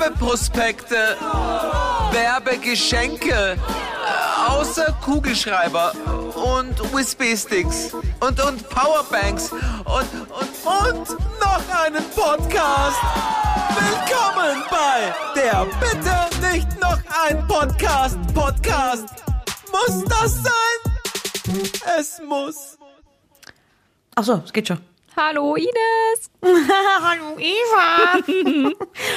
Werbeprospekte, Werbegeschenke, äh, außer Kugelschreiber und USB-Sticks und, und Powerbanks und, und, und noch einen Podcast. Willkommen bei der Bitte nicht noch ein Podcast Podcast. Muss das sein? Es muss. Achso, es geht schon. Hallo Ines. Hallo Eva.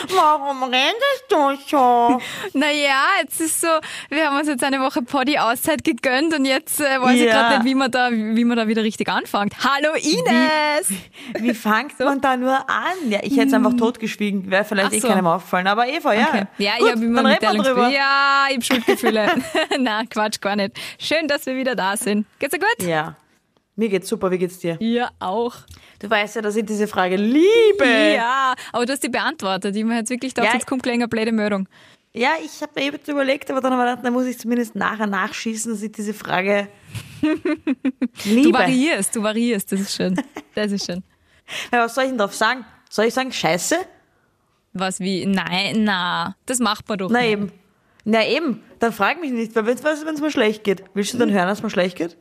Warum redest du so? Naja, jetzt ist so, wir haben uns jetzt eine Woche Poddy-Auszeit gegönnt und jetzt äh, weiß ich Ja. gerade nicht, wie man, da, wie man da wieder richtig anfängt. Hallo Ines. Wie fängt man da nur an? Ja, ich hätte es einfach totgeschwiegen. Wäre vielleicht Ach eh so. keinem aufgefallen. Aber Eva, ja. Okay. Ja, Gut, ich habe immer drüber. Ja, ich habe Schuldgefühle. Na, Quatsch, gar nicht. Schön, dass wir wieder da sind. Geht's dir gut? Ja. Mir geht's super, wie geht's dir? Ja, auch. Du weißt ja, dass ich diese Frage liebe. Ja, aber du hast die beantwortet. Ich mir jetzt wirklich gedacht, Ja. jetzt kommt gleich eine blöde Meldung. Ja, ich habe mir eben überlegt, aber dann habe ich gedacht, dann muss ich zumindest nachher nachschießen, dass ich diese Frage liebe. Du variierst, du variierst, das ist schön. Das ist schön. Ja, was soll ich denn drauf sagen? Soll ich sagen Scheiße? Was wie? Nein, na, das macht man doch Na nicht. eben. Na eben. Dann frag mich nicht, weil wenn es mir schlecht geht. Willst du dann hören, dass es mir schlecht geht?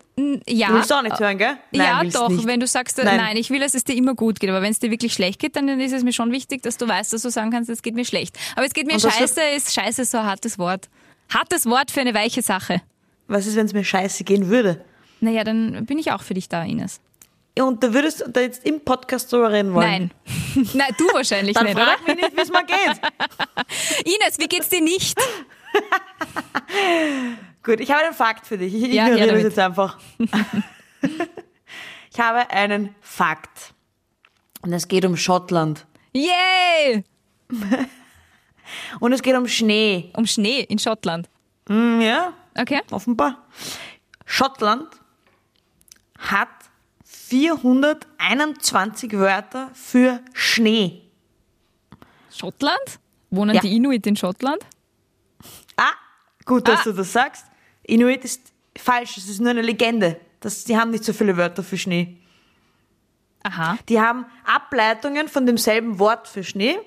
Ja. Du willst du auch nicht hören, gell? Nein, ja, doch, nicht. wenn du sagst, äh, Nein. nein. ich will, dass es dir immer gut geht, aber wenn es dir wirklich schlecht geht, dann ist es mir schon wichtig, dass du weißt, dass du sagen kannst, es geht mir schlecht. Aber es geht mir scheiße, ist scheiße so ein hartes Wort. Hartes Wort für eine weiche Sache. Was ist, wenn es mir scheiße gehen würde? Naja, dann bin ich auch für dich da, Ines. Und da würdest du da jetzt im Podcast drüber reden wollen? Nein. Nein, du wahrscheinlich Dann nicht, oder? frag mich nicht, wie es mir geht. Ines, wie geht's dir nicht? Gut, ich habe einen Fakt für dich. Ich Ja, ignoriere her das jetzt einfach. ich habe einen Fakt. Und es geht um Schottland. Yay! Und es geht um Schnee. Um Schnee in Schottland. Hm, ja, Okay? offenbar. Schottland hat 421 Wörter für Schnee. Schottland? Wohnen Ja. die Inuit in Schottland? Ah, gut, dass Ah. du das sagst. Inuit ist falsch, es ist nur eine Legende. Das, die haben nicht so viele Wörter für Schnee. Aha. Die haben Ableitungen von demselben Wort für Schnee,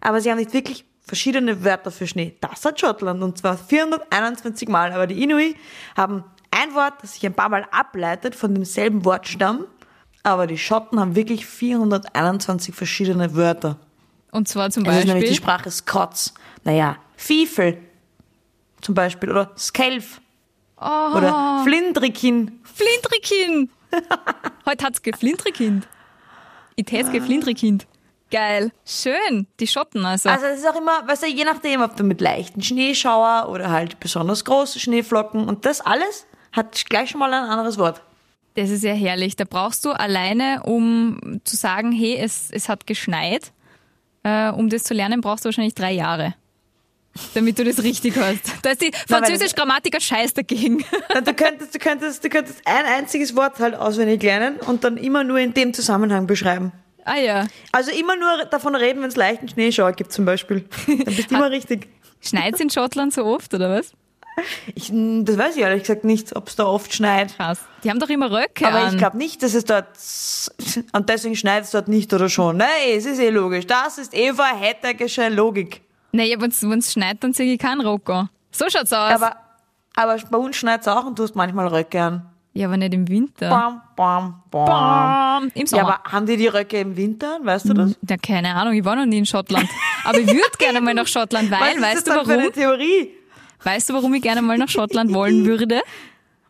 aber sie haben nicht wirklich verschiedene Wörter für Schnee. Das hat Schottland und zwar 421 Mal. Aber die Inuit haben ein Wort, das sich ein paar Mal ableitet von demselben Wortstamm, aber die Schotten haben wirklich 421 verschiedene Wörter. Und zwar zum Es ist nämlich die Beispiel. Sprache Scots. Naja, Fiefel zum Beispiel oder Skelf Oh. oder Flindrikin. Flindrikind. Heute hat's geflindrikind. Ich tät's geflindrikind. Geil. Schön. Die Schotten also. Also es ist auch immer, weißt du, je nachdem, ob du mit leichten Schneeschauer oder halt besonders große Schneeflocken und das alles hat gleich schon mal ein anderes Wort. Das ist ja herrlich. Da brauchst du alleine, um zu sagen, hey, es, es hat geschneit, äh, um das zu lernen, brauchst du wahrscheinlich drei Jahre. Damit du das richtig hast. Da ist die weil- französische Grammatiker scheiß dagegen. Du könntest, du könntest, du könntest ein einziges Wort halt auswendig lernen und dann immer nur in dem Zusammenhang beschreiben. ah ja. Also immer nur davon reden, wenn es leichten Schneeschauer gibt zum Beispiel. Dann bist du immer richtig. Schneit's in Schottland so oft, oder was? Ich, das weiß ich ehrlich gesagt nicht, ob es da oft schneit. Krass. Die haben doch immer Röcke Aber an. ich glaube nicht, dass es dort. Und deswegen schneit es dort nicht oder schon. Nein, es ist eh logisch. Das ist Eva Hettergische Logik. Naja, wenn's, wenn's schneit, dann sehe ich keinen Rock an. So schaut's aus. Aber, aber bei uns schneit es auch und du hast manchmal Röcke an. ja, aber nicht im Winter. Bam, bam, bam. Bam. Im Ja, Sommer. aber haben die die Röcke im Winter? Weißt du das? Ja, keine Ahnung, ich war noch nie in Schottland. Aber ich würde gerne mal nach Schottland, weil, Was ist weißt das du dann für eine warum? Theorie? Weißt du, warum ich gerne mal nach Schottland wollen würde?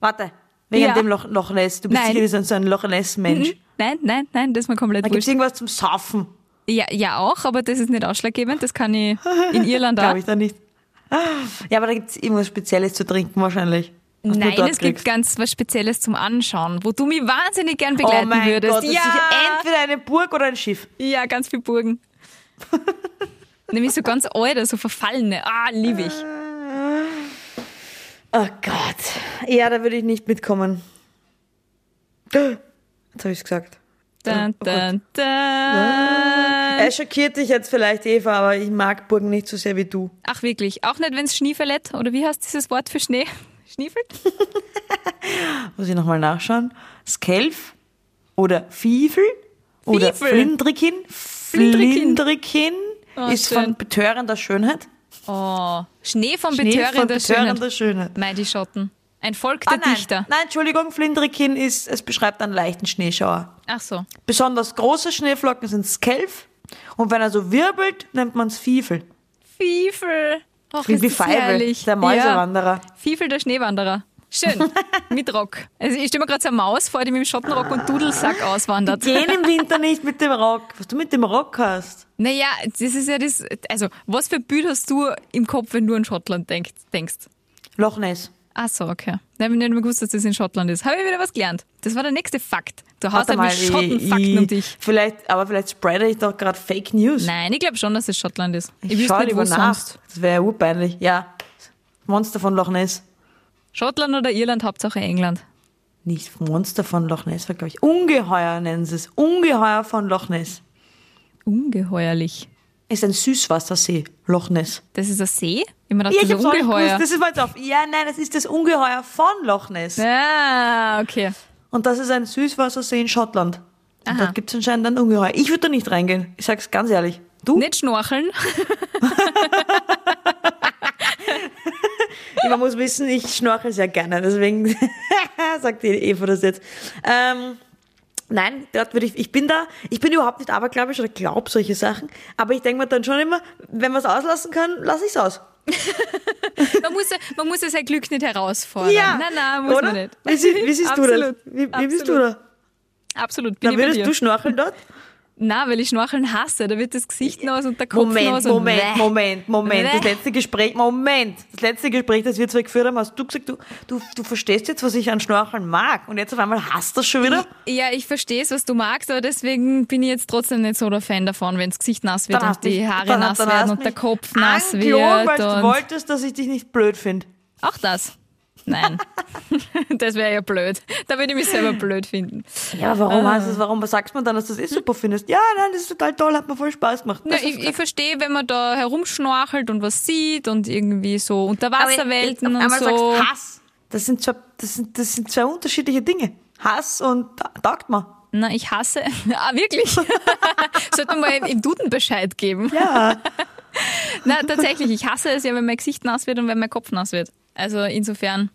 Warte, wegen Ja. dem Loch, Loch Ness. Du bist Nein. sicher so ein Loch Ness-Mensch. Nein, nein, nein, das ist mir komplett Da gibt es irgendwas zum Saufen. Ja, ja, auch, aber das ist nicht ausschlaggebend. Das kann ich in Irland auch. Glaube ich da nicht. Ja, aber da gibt es irgendwas Spezielles zu trinken wahrscheinlich. Nein, es gibt kriegst. ganz was Spezielles zum Anschauen, wo du mich wahnsinnig gern begleiten Oh mein würdest. Gott, das ja, ist sicher entweder eine Burg oder ein Schiff. ja, ganz viel Burgen. Nämlich so ganz alte, so verfallene. Ah, liebe ich. Oh Gott. Ja, da würde ich nicht mitkommen. Jetzt habe ich es gesagt. Dun, Oh Gott. dun, dun. Er schockiert dich jetzt vielleicht, Eva, aber ich mag Burgen nicht so sehr wie du. Ach wirklich, auch nicht, wenn es Schniefelet, oder wie heißt dieses Wort für Schnee? Schniefelt? Muss ich nochmal nachschauen. Skelf oder Fiefel oder. Flindrikin. Flindrikin. Flindrikin. Oh, ist schön. von betörender Schönheit. Oh, Schnee von Schnee betörender von betörender Schönheit. Schönheit. Mei, die Schotten. Ein Volk der Ah, nein. Dichter. nein, Entschuldigung, Flindrikin ist, es beschreibt einen leichten Schneeschauer. Ach so. Besonders große Schneeflocken sind Skelf und wenn er so wirbelt, nennt man es Fiefel. Fiefel. Och, Wie, herrlich. der Mäusewanderer. Ja. Fiefel, der Schneewanderer. Schön. mit Rock. Also ich stelle mir gerade so eine Maus vor, die mit dem Schottenrock und Dudelsack auswandert. Gehen im Winter nicht mit dem Rock. Was du mit dem Rock hast. Naja, das ist ja das. Also, was für Bild hast du im Kopf, wenn du an Schottland denk, denkst? Loch Ness. Ach so, okay. Da habe ich nicht mehr gewusst, dass das in Schottland ist. Habe ich wieder was gelernt. Das war der nächste Fakt. Du hast halt mit Schottenfakten um dich. Vielleicht, aber vielleicht spreade ich doch gerade Fake News. Nein, ich glaube schon, dass es Schottland ist. Ich, ich wüsste schau nicht, wo lieber sonst. Das wäre ja urpeinlich. Ja. Monster von Loch Ness. Schottland oder Irland, Hauptsache England. Nicht Monster von Loch Ness, war glaube ich. Ungeheuer nennen sie es. Ungeheuer von Loch Ness. Ungeheuerlich. Ist ein Süßwassersee, Loch Ness. Das ist ein See? Ich mir Ja, ich das Ungeheuer. gewusst. Das ist mal drauf. Ja, nein, das ist das Ungeheuer von Loch Ness. Ah, okay. Und das ist ein Süßwassersee in Schottland. Und Aha. dort gibt es anscheinend ein Ungeheuer. Ich würde da nicht reingehen. Ich sag's ganz ehrlich. Du? Nicht schnorcheln. Man muss wissen, ich schnorchel sehr gerne. Deswegen sagt die Eva das jetzt. Ähm, nein, dort würde ich, ich bin da, ich bin überhaupt nicht abergläubisch oder glaub solche Sachen. Aber ich denke mir dann schon immer, wenn man es auslassen kann, lasse ich es aus. Man muss, ja- man muss ja sein Glück nicht herausfordern. Nein, nein, muss oder? man nicht. Wie, sie- wie siehst du das? Absolut. Wie, wie bist du da? Absolut. Bin Da ich bei würdest du schnorcheln dort? Nein, weil ich Schnorcheln hasse. Da wird das Gesicht nass und der Kopf Moment, nass. und Moment. Moment, Moment. Das letzte Gespräch, Moment. Das letzte Gespräch, das wir zwei geführt haben, hast du gesagt, du, du, du verstehst jetzt, was ich an Schnorcheln mag. Und jetzt auf einmal hast du das schon wieder? Ja, ich verstehe es, was du magst, aber deswegen bin ich jetzt trotzdem nicht so der Fan davon, wenn das Gesicht nass wird Dann und die Haare dann- nass dann werden und der Kopf nass wird. weil du wolltest, dass ich dich nicht blöd finde. Auch das. Nein. das wäre ja blöd. Da würde ich mich selber blöd finden. Ja, warum Ah. hast es, warum sagst du dann, dass du das eh super findest? Ja, nein, das ist total toll, hat mir voll Spaß gemacht. Das ich, ich verstehe, wenn man da herumschnorchelt und was sieht und irgendwie so Unterwasserwelten und so. sagst Hass. Das sind zwei, das sind, das sind zwei unterschiedliche Dinge. Hass und ta- taugt mir. Na, ich hasse. Ah, wirklich? Sollte man mal im, im Duden Bescheid geben. Ja. Na, tatsächlich, ich hasse es ja, wenn mein Gesicht nass wird und wenn mein Kopf nass wird. Also insofern,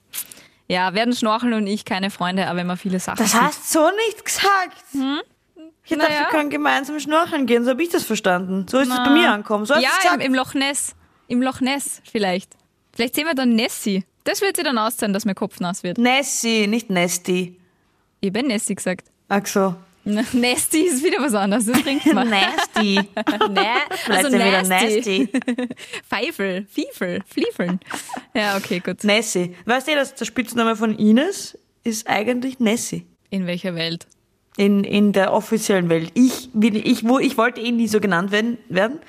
ja, werden Schnorcheln und ich keine Freunde, aber wenn man viele Sachen Das hast so nicht gesagt. Ich dachte, Naja. wir können gemeinsam schnorcheln gehen, so habe ich das verstanden. So ist es bei mir angekommen. So Ja, im, im Loch Ness. Im Loch Ness vielleicht. Vielleicht sehen wir dann Nessie. Das wird sie dann auszahlen, dass mein Kopf nass wird. Nessie, nicht Nesty. Ich habe Nessie gesagt. Ach so. Na, Nesty ist wieder was anderes, das trinkt man. Nasty. Vielleicht Also sind wieder nasty. nasty. Pfeifel, Fiefel, Fliefeln. Ja, okay, gut. Nessie. Weißt du, dass der Spitzname von Ines ist eigentlich Nessie? In welcher Welt? In, in der offiziellen Welt. Ich, ich, wo, ich wollte eh nie so genannt werden, werden.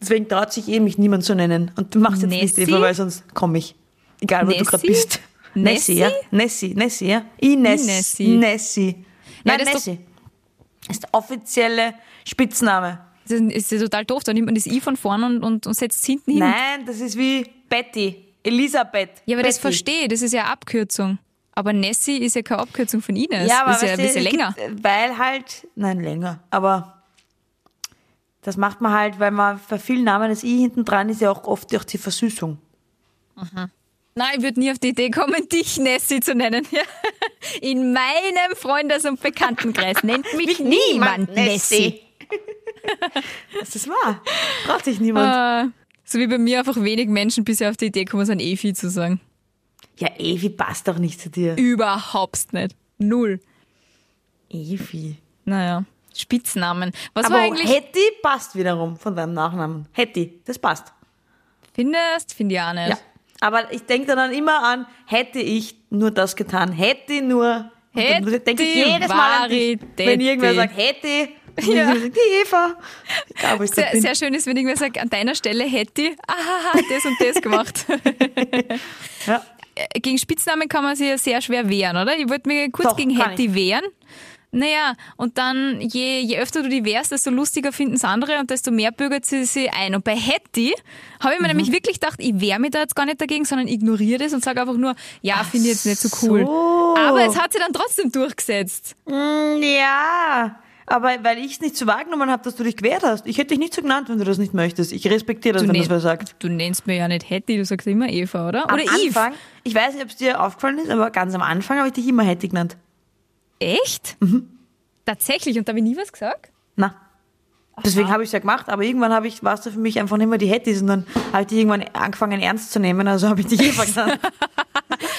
Deswegen traut sich eh mich niemand zu nennen. Und du machst jetzt nicht, Nessie? Eva, weil sonst komme ich. Egal, wo du gerade Nessie? bist. Nessie, ja? Nessie, Nessie, ja? Ines. Inessie. Nessie. Ja, Nein, ist Nessie. Ist der offizielle Spitzname. Das ist ja total doof. Da nimmt man das I von vorne und, und, und setzt es hinten hin. Nein, das ist wie Betty. Elisabeth. Ja, aber das Betty. verstehe ich. Das ist ja eine Abkürzung. Aber Nessie ist ja keine Abkürzung von Ines. Ja, aber das ist ja ein bisschen länger. Gibt, weil halt, nein, länger, aber das macht man halt, weil man bei vielen Namen das I hinten dran ist ja auch oft durch die Versüßung. Nein, ich würde nie auf die Idee kommen, dich Nessie zu nennen. Ja. In meinem Freundes- und Bekanntenkreis nennt mich niemand Nessie. Das ist wahr. Braucht sich niemand. Äh, so wie bei mir einfach wenig Menschen bisher auf die Idee kommen, so ein Efi zu sagen. ja, Evi passt doch nicht zu dir. Überhaupt nicht. Null. Evi. Naja, Spitznamen. Was Aber war eigentlich... Hetty passt wiederum von deinem Nachnamen. Hetty, das passt. Findest? Finde ich auch nicht. Ja. Aber ich denke dann immer an, hätte ich nur das getan, hätte nur. Hätte denke ich jedes Mal an dich, wenn irgendwer sagt, hätte. Ja. Die Eva. Egal, wo ich Sehr, sehr schön ist, wenn irgendwer sagt, an deiner Stelle hätte ich ahaha, das und das gemacht. Ja. Äh, gegen Spitznamen kann man sich ja sehr schwer wehren, oder? Ich wollte mich kurz Doch, gegen Hetty wehren. Naja, und dann, je, je öfter du die wehrst, desto lustiger finden es andere und desto mehr bürgert sie sie ein. Und bei Hetty habe ich mir Mhm. nämlich wirklich gedacht, ich wehre mich da jetzt gar nicht dagegen, sondern ignoriere das und sage einfach nur, ja, finde ich jetzt nicht so cool. so. Aber es hat sie dann trotzdem durchgesetzt. Mm, Ja. Aber weil ich es nicht so wahrgenommen habe, dass du dich gewehrt hast. Ich hätte dich nicht so genannt, wenn du das nicht möchtest. Ich respektiere das, wenn das wer sagt. Du nennst mir ja nicht Hetty, du sagst immer Eva, oder? Am oder Eve. Anfang, ich weiß nicht, ob es dir aufgefallen ist, aber ganz am Anfang habe ich dich immer Hetty genannt. Echt? Mhm. Tatsächlich? Und da habe ich nie was gesagt? Na. Deswegen habe ich es ja gemacht, aber irgendwann habe ich, warst du für mich einfach nicht mehr die Hettis und dann habe ich dich irgendwann angefangen ernst zu nehmen, also habe ich dich Eva genannt.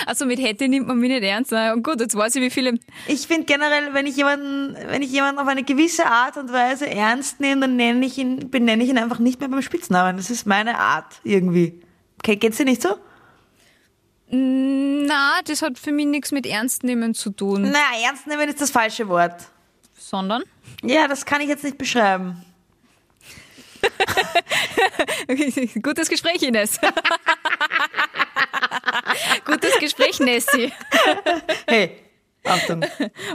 Also mit Hetty nimmt man mich nicht ernst. Na, Und gut, jetzt weiß ich, wie viele. Ich finde generell, wenn ich jemanden, wenn ich jemanden auf eine gewisse Art und Weise ernst nehme, dann nenne ich ihn, benenne ich ihn einfach nicht mehr beim Spitznamen. Das ist meine Art irgendwie. Okay, geht's dir nicht so? Na, das hat für mich nichts mit Ernst nehmen zu tun, Na, ernst nehmen ist das falsche Wort. sondern. Ja, das kann ich jetzt nicht beschreiben. Gutes Gespräch, Ines. Gutes Gespräch, Nessie. Hey, Achtung.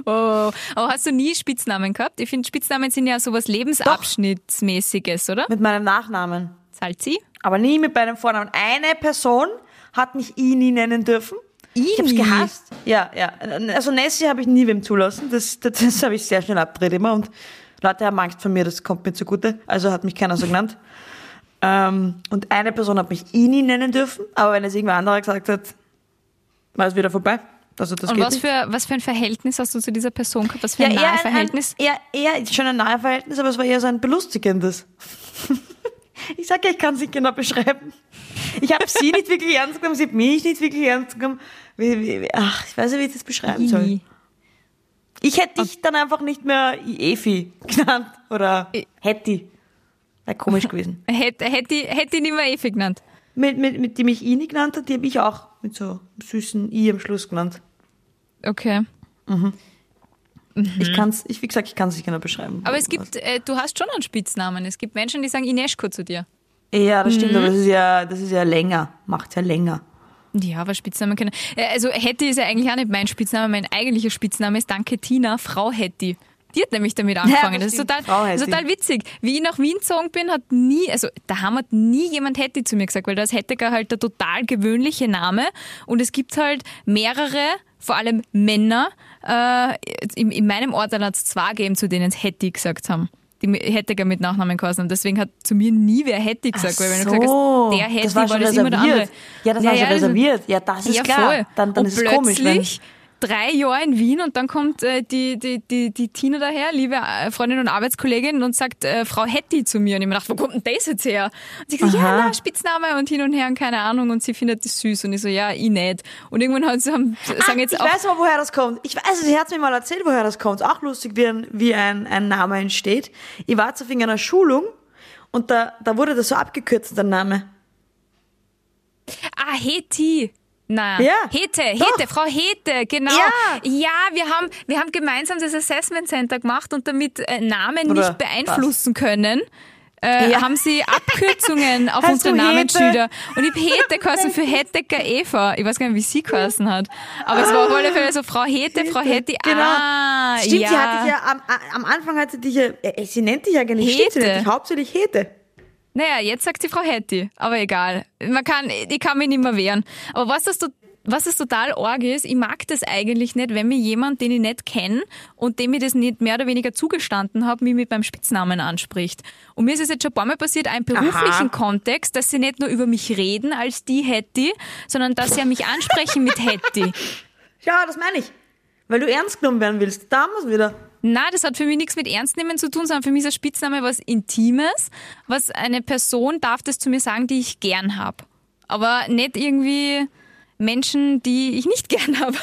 Oh, aber hast du nie Spitznamen gehabt? Ich finde, Spitznamen sind ja sowas Lebensabschnittsmäßiges, oder? Mit meinem Nachnamen. Salzi? Aber nie mit meinem Vornamen. Eine Person hat mich Ini nennen dürfen. Ich hab's Ini? gehasst. Ja, ja. Also Nessie habe ich nie wem zulassen. Das, das, das habe ich sehr schnell abgedreht immer. Und Leute haben Angst vor mir, das kommt mir zugute. Also hat mich keiner so genannt. Ähm, und eine Person hat mich Ini nennen dürfen. Aber wenn es irgendwer anderer gesagt hat, war es wieder vorbei. Also das Und geht was nicht. für, was für ein Verhältnis hast du zu dieser Person gehabt? Was für Ja, ein eher nahes ein, Verhältnis? Ein, eher, eher schon ein nahe Verhältnis, aber es war eher so ein belustigendes. ich sag ja, ich kann es nicht genau beschreiben. Ich habe sie nicht wirklich ernst genommen, sie hat mich nicht wirklich ernst genommen. Ach, ich weiß nicht, wie ich das beschreiben soll. Ich hätte dich dann einfach nicht mehr Efi genannt oder Hetty. Wäre komisch gewesen. Hätte, hätte, hätte ich nicht mehr Evi genannt. mit, mit, mit die mich Ini genannt hat, die habe ich auch mit so einem süßen I am Schluss genannt. Okay. Ich kann's, ich, wie gesagt, ich kann es nicht genau beschreiben. Aber es gibt, äh, du hast schon einen Spitznamen. Es gibt Menschen, die sagen Ineschko zu dir. Ja, das stimmt, Mhm. aber das ist ja, das ist ja länger. Macht ja länger. Ja, aber Spitznamen können. Äh, Also Hetty ist ja eigentlich auch nicht mein Spitzname. Mein eigentlicher Spitzname ist Danke Tina, Frau Hetty. Die hat nämlich damit angefangen. das das ist total, total witzig. Wie ich nach Wien gezogen bin, hat nie, also daheim hat nie jemand Hetty zu mir gesagt, weil das Hettiger halt der total gewöhnliche Name. Und es gibt halt mehrere, vor allem Männer, äh, in, in meinem Ort hat es zwei gegeben, zu denen es Hetty gesagt haben. Die mi- Hettiger mit Nachnamen geheißen haben. Deswegen hat zu mir nie wer Hetty gesagt, weil wenn du gesagt so. hast, der Hetty das war, schon das immer der reserviert. andere. Ja, das war schon das- reserviert. Ja, das ist klar. Dann, dann und ist es komisch, wenn, drei Jahre in Wien und dann kommt äh, die, die, die, die Tina daher, liebe äh, Freundin und Arbeitskollegin, und sagt äh, Frau Hetty zu mir. Und ich mir gedacht, wo kommt denn das jetzt her? Und sie gesagt, ja, Aha. na, Spitzname und hin und her und keine Ahnung. Und sie findet das süß. Und ich so, ja, ich nicht. Und irgendwann haben sie haben, sagen jetzt ich auch, weiß aber, woher das kommt. Ich weiß, sie hat mir mal erzählt, woher das kommt. Auch lustig, wie ein, wie ein, ein Name entsteht. Ich war zu einer Schulung und da, da wurde das so abgekürzt, der Name. ah, Hetty. Na, Ja, Hete, doch. Hete, Frau Hete, genau. Ja. ja wir, haben, wir haben gemeinsam das Assessment Center gemacht und damit äh, Namen Oder nicht beeinflussen können, äh, Ja. haben sie Abkürzungen auf unsere Hete? Namensschilder. Und ich habe Hete geheißen für Hettecker Eva. Ich weiß gar nicht, wie sie geheißen hat. Aber es war auf alle Fälle so Frau Hete, Frau Hete. Genau. Ah, Stimmt, ja. sie hat dich ja am, am Anfang hat sie dich ja, äh, sie nennt dich ja gar nicht, stimmt, sie Hete. nennt dich hauptsächlich Hete. Naja, jetzt sagt sie Frau Hetty, aber egal. Man kann, ich kann mich nicht mehr wehren. Aber was das, was das total arg ist, ich mag das eigentlich nicht, wenn mir jemand, den ich nicht kenne und dem ich das nicht mehr oder weniger zugestanden habe, mich mit meinem Spitznamen anspricht. Und mir ist es jetzt schon ein paar Mal passiert, im beruflichen Kontext, dass sie nicht nur über mich reden als die Hetty, sondern dass sie mich ansprechen mit Hetty. Ja, das meine ich. Weil du ernst genommen werden willst. Da es wieder. Na, das hat für mich nichts mit Ernstnehmen zu tun, sondern für mich ist ein Spitzname was Intimes, was eine Person darf das zu mir sagen, die ich gern habe. Aber nicht irgendwie Menschen, die ich nicht gern habe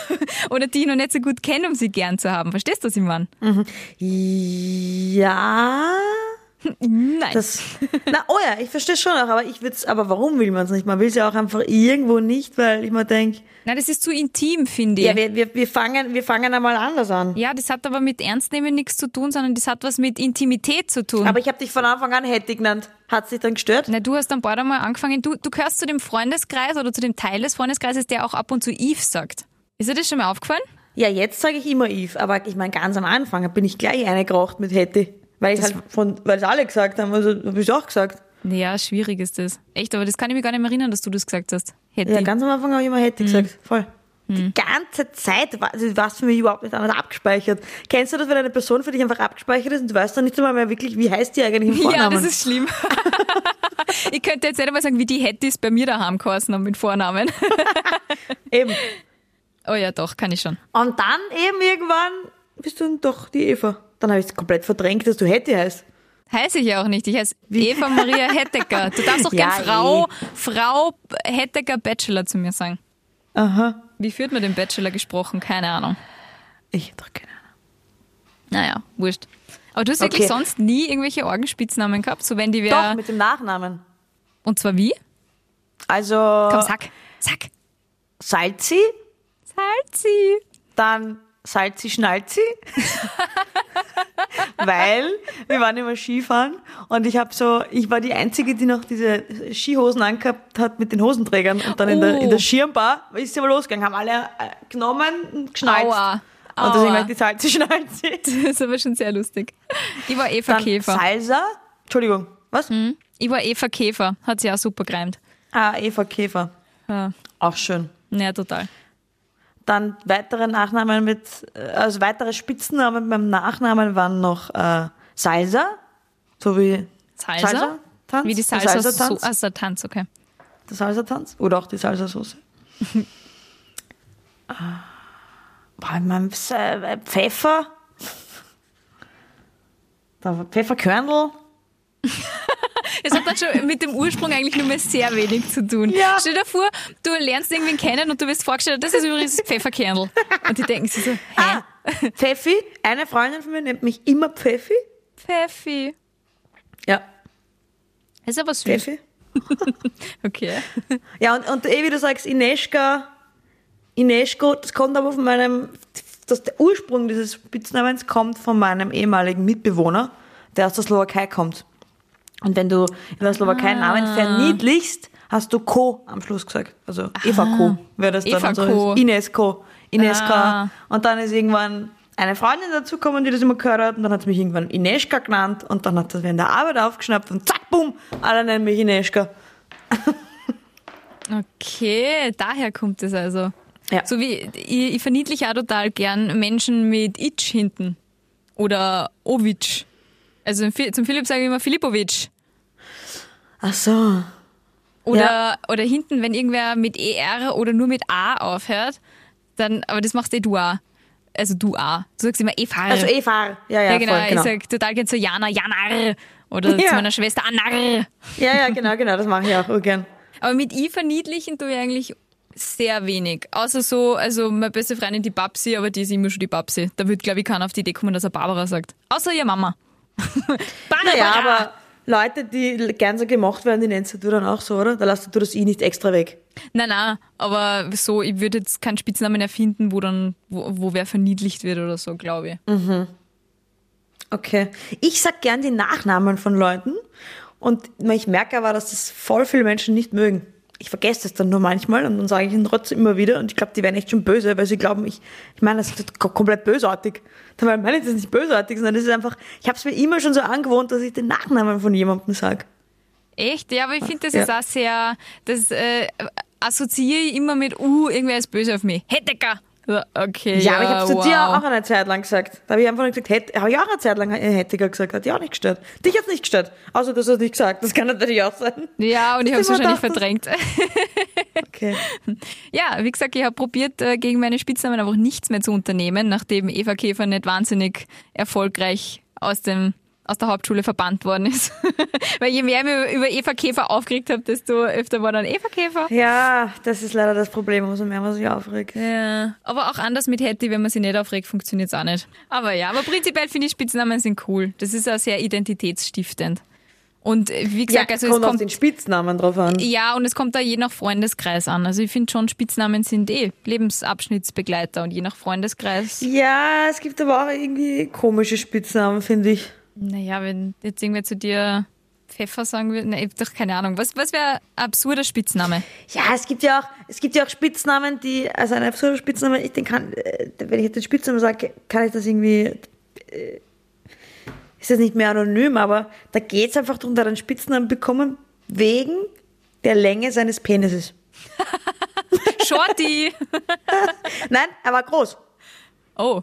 oder die ich noch nicht so gut kenne, um sie gern zu haben. Verstehst du, was ich meine? Ja. Nein. Das, na, oh ja, ich verstehe schon auch, aber ich würde aber warum will man es nicht? Man will es ja auch einfach irgendwo nicht, weil ich mir denke, Nein, das ist zu intim, finde ich. ja, wir, wir, wir fangen, wir fangen einmal anders an. Ja, das hat aber mit Ernstnehmen nichts zu tun, sondern das hat was mit Intimität zu tun. Aber ich habe dich von Anfang an Hetty genannt. Hat sich dann gestört? Na, du hast dann bald einmal angefangen, du, du gehörst zu dem Freundeskreis oder zu dem Teil des Freundeskreises, der auch ab und zu Eve sagt. Ist dir das schon mal aufgefallen? Ja, jetzt sage ich immer Eve, aber ich meine, ganz am Anfang bin ich gleich eingekracht mit Hetty. Weil ich halt von, weil es alle gesagt haben, also habe ich auch gesagt. Ja, schwierig ist das. Echt, aber das kann ich mir gar nicht mehr erinnern, dass du das gesagt hast. Hätte Ja, ganz am Anfang habe ich immer Hetty gesagt. Voll. Die ganze Zeit, war- also was für mich überhaupt nicht anders abgespeichert. Kennst du das, wenn eine Person für dich einfach abgespeichert ist und du weißt dann nicht einmal mehr wirklich, wie heißt die eigentlich im Ja, Vornamen? das ist schlimm. ich könnte jetzt nicht einmal sagen, wie die Hettys bei mir daheim geheißen haben mit Vornamen. Eben. Oh ja, doch, kann ich schon. Und dann eben irgendwann bist du doch die Eva. Dann habe ich es komplett verdrängt, dass du Hetty heißt. Heiße ich ja auch nicht. Ich heiße Eva Maria Hettecker. Du darfst auch Ja, gern Frau, Frau Hettecker Bachelor zu mir sagen. Aha. Wie führt man den Bachelor gesprochen? Keine Ahnung. Ich hab doch keine Ahnung. Naja, wurscht. Aber du hast wirklich Okay. sonst nie irgendwelche Orgenspitznamen gehabt? So wenn die Doch, wer. mit dem Nachnamen. Und zwar wie? Also Komm, sag. Sag. Salzi, Salzi. dann Salzi Schnalzi. Weil wir waren immer Skifahren und ich habe so, ich war die Einzige, die noch diese Skihosen angehabt hat mit den Hosenträgern und dann in, der, in der Oh. Schirmbar ist sie aber losgegangen, haben alle äh, genommen und geschnalzt. Aua. Und deswegen war Aua. die Salzi Schnalzi. Das ist aber schon sehr lustig. Ich war Eva Dann Käfer. Salsa. Entschuldigung, was? Ich war Eva Käfer. Hat sie auch super gereimt. Ah, Eva Käfer. Ja, Auch schön. ja total. Dann weitere Nachnamen mit, äh, also weitere Spitzennamen beim Nachnamen waren noch äh, Salsa, so wie Salsa? Salsa-Tanz. Wie die der Salsa, Salsa-Tanz. so, also Tanz, okay. Der Salsa-Tanz. Oder auch die Salsa-Soße. Ah, Boah, ich mein, äh, Pfeffer. Da war Pfefferkörnel. Es hat dann schon mit dem Ursprung eigentlich nur mehr sehr wenig zu tun. Ja. Stell dir vor, du lernst irgendwen kennen und du wirst vorgestellt, das ist übrigens Pfefferkernel. Und die denken sich so, hä? Ah, Pfeffi. Eine Freundin von mir nennt mich immer Pfeffi. Pfeffi. Ja, Ist aber süß. Pfeffi. Okay. Ja, und, und eh, wie du sagst, Ineschka, Ineschko, das kommt aber von meinem, das, der Ursprung dieses Spitznamens kommt von meinem ehemaligen Mitbewohner, der aus der Slowakei kommt. Und wenn du in der Slowakei einen Namen verniedlichst, hast du Ko am Schluss gesagt. Also Eva Ko wäre das dann. Eva so Ko. ist Inesko, Ineska. Ah. Und dann ist irgendwann eine Freundin dazugekommen, die das immer gehört hat. Und dann hat sie mich irgendwann Ineschka genannt. Und dann hat das während der Arbeit aufgeschnappt und zack, bumm, alle nennen mich Ineschka. Okay, daher kommt es also. Ja. So wie, ich, ich verniedliche auch total gern Menschen mit Itch hinten. Oder Ovic. Also zum Philipp sage ich immer Filipovic. Ach so. Oder, Ja. oder hinten, wenn irgendwer mit ER oder nur mit A aufhört, dann, aber das machst eh du auch. Also du auch. Du sagst immer Eva. Also Eva. Ja, ja, ja, genau. voll, genau. Ich sag total gern zu Jana, Janar. Oder Ja. zu meiner Schwester Anar. Ja, ja, genau, genau, das mache ich auch urgern. Aber mit I verniedlichen tue ich eigentlich sehr wenig. Außer so, also meine beste Freundin die Babsi, aber die ist immer schon die Babsi. Da wird, glaube ich, keiner auf die Idee kommen, dass er Barbara sagt. Außer ihr Mama. Barbara! Naja, aber Leute, die gern so gemacht werden, die nennst du dann auch so, oder? Da lässt du das I nicht extra weg. Nein, nein, aber so, ich würde jetzt keinen Spitznamen erfinden, wo dann, wo, wo wer verniedlicht wird oder so, glaube ich. Okay. Ich sag gern die Nachnamen von Leuten und ich merke aber, dass das voll viele Menschen nicht mögen. Ich vergesse das dann nur manchmal und dann sage ich ihnen trotzdem immer wieder und ich glaube, die werden echt schon böse, weil sie glauben, ich, ich meine, das ist ko- komplett bösartig. Dabei meine ich das nicht bösartig, sondern das ist einfach, ich habe es mir immer schon so angewohnt, dass ich den Nachnamen von jemandem sage. Echt? Ja, aber ich finde das Ja. ist auch sehr, das äh, assoziiere ich immer mit, uh, irgendwer ist böse auf mich. Hettecker. Ja, Okay, Ja, aber ich habe zu wow. dir auch eine Zeit lang gesagt. Da habe ich einfach nur gesagt, hätte, habe ich auch eine Zeit lang Hettiger gesagt, hat dich auch nicht gestört. Dich hat's nicht gestört. Außer du hast es nicht gesagt. Das kann natürlich auch sein. Ja, und ich habe es wahrscheinlich gedacht, verdrängt. Okay. Ja, wie gesagt, ich habe probiert, äh, gegen meine Spitznamen einfach nichts mehr zu unternehmen, nachdem Eva Käfer nicht wahnsinnig erfolgreich aus dem aus der Hauptschule verbannt worden ist. Weil je mehr ich mich über Eva Käfer aufgeregt habe, desto öfter war dann Eva Käfer. Ja, das ist leider das Problem, umso mehr man sich aufregt. Ja, aber auch anders mit Hattie, wenn man sich nicht aufregt, funktioniert es auch nicht. Aber ja, aber prinzipiell finde ich Spitznamen sind cool. Das ist auch sehr identitätsstiftend. Und äh, wie Ja, gesagt, also kommt es auf kommt den Spitznamen drauf an. Ja, und es kommt da je nach Freundeskreis an. Also ich finde schon, Spitznamen sind eh Lebensabschnittsbegleiter und je nach Freundeskreis. Ja, es gibt aber auch irgendwie komische Spitznamen, finde ich. Naja, wenn jetzt irgendwer zu dir Pfeffer sagen würde, ne, ich hab doch keine Ahnung. Was, was wäre ein absurder Spitzname? Ja, es gibt ja auch, es gibt ja auch Spitznamen, die, also ein absurder Spitzname, ich den kann, äh, wenn ich jetzt den Spitznamen sage, kann ich das irgendwie, äh, ist das nicht mehr anonym, aber da geht es einfach darum, da einen Spitznamen bekommen, wegen der Länge seines Penises. Shorty. Nein, er war groß. Oh,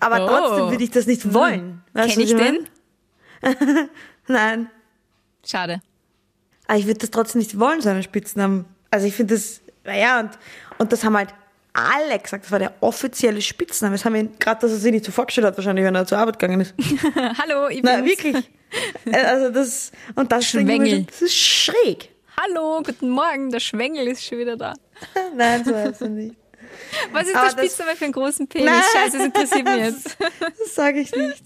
Aber Oh. trotzdem würde ich das nicht wollen. Weißt kenn du, ich was den? Nein. Schade. Aber ich würde das trotzdem nicht wollen, so einen Spitznamen. Also ich finde das, naja, und, und das haben halt alle gesagt, das war der offizielle Spitzname. Das haben wir gerade, dass er sich nicht so vorgestellt hat, wahrscheinlich, wenn er zur Arbeit gegangen ist. Hallo, ich Na, bin's. wirklich. Also das, und das, ich Schwengel. das ist schräg. Hallo, guten Morgen, der Schwengel ist schon wieder da. Nein, so heißt er nicht. Was ist Aber der das- Spitzname für einen großen Penis? Nein. Scheiße, das interessiert mich jetzt. Das sage ich nicht.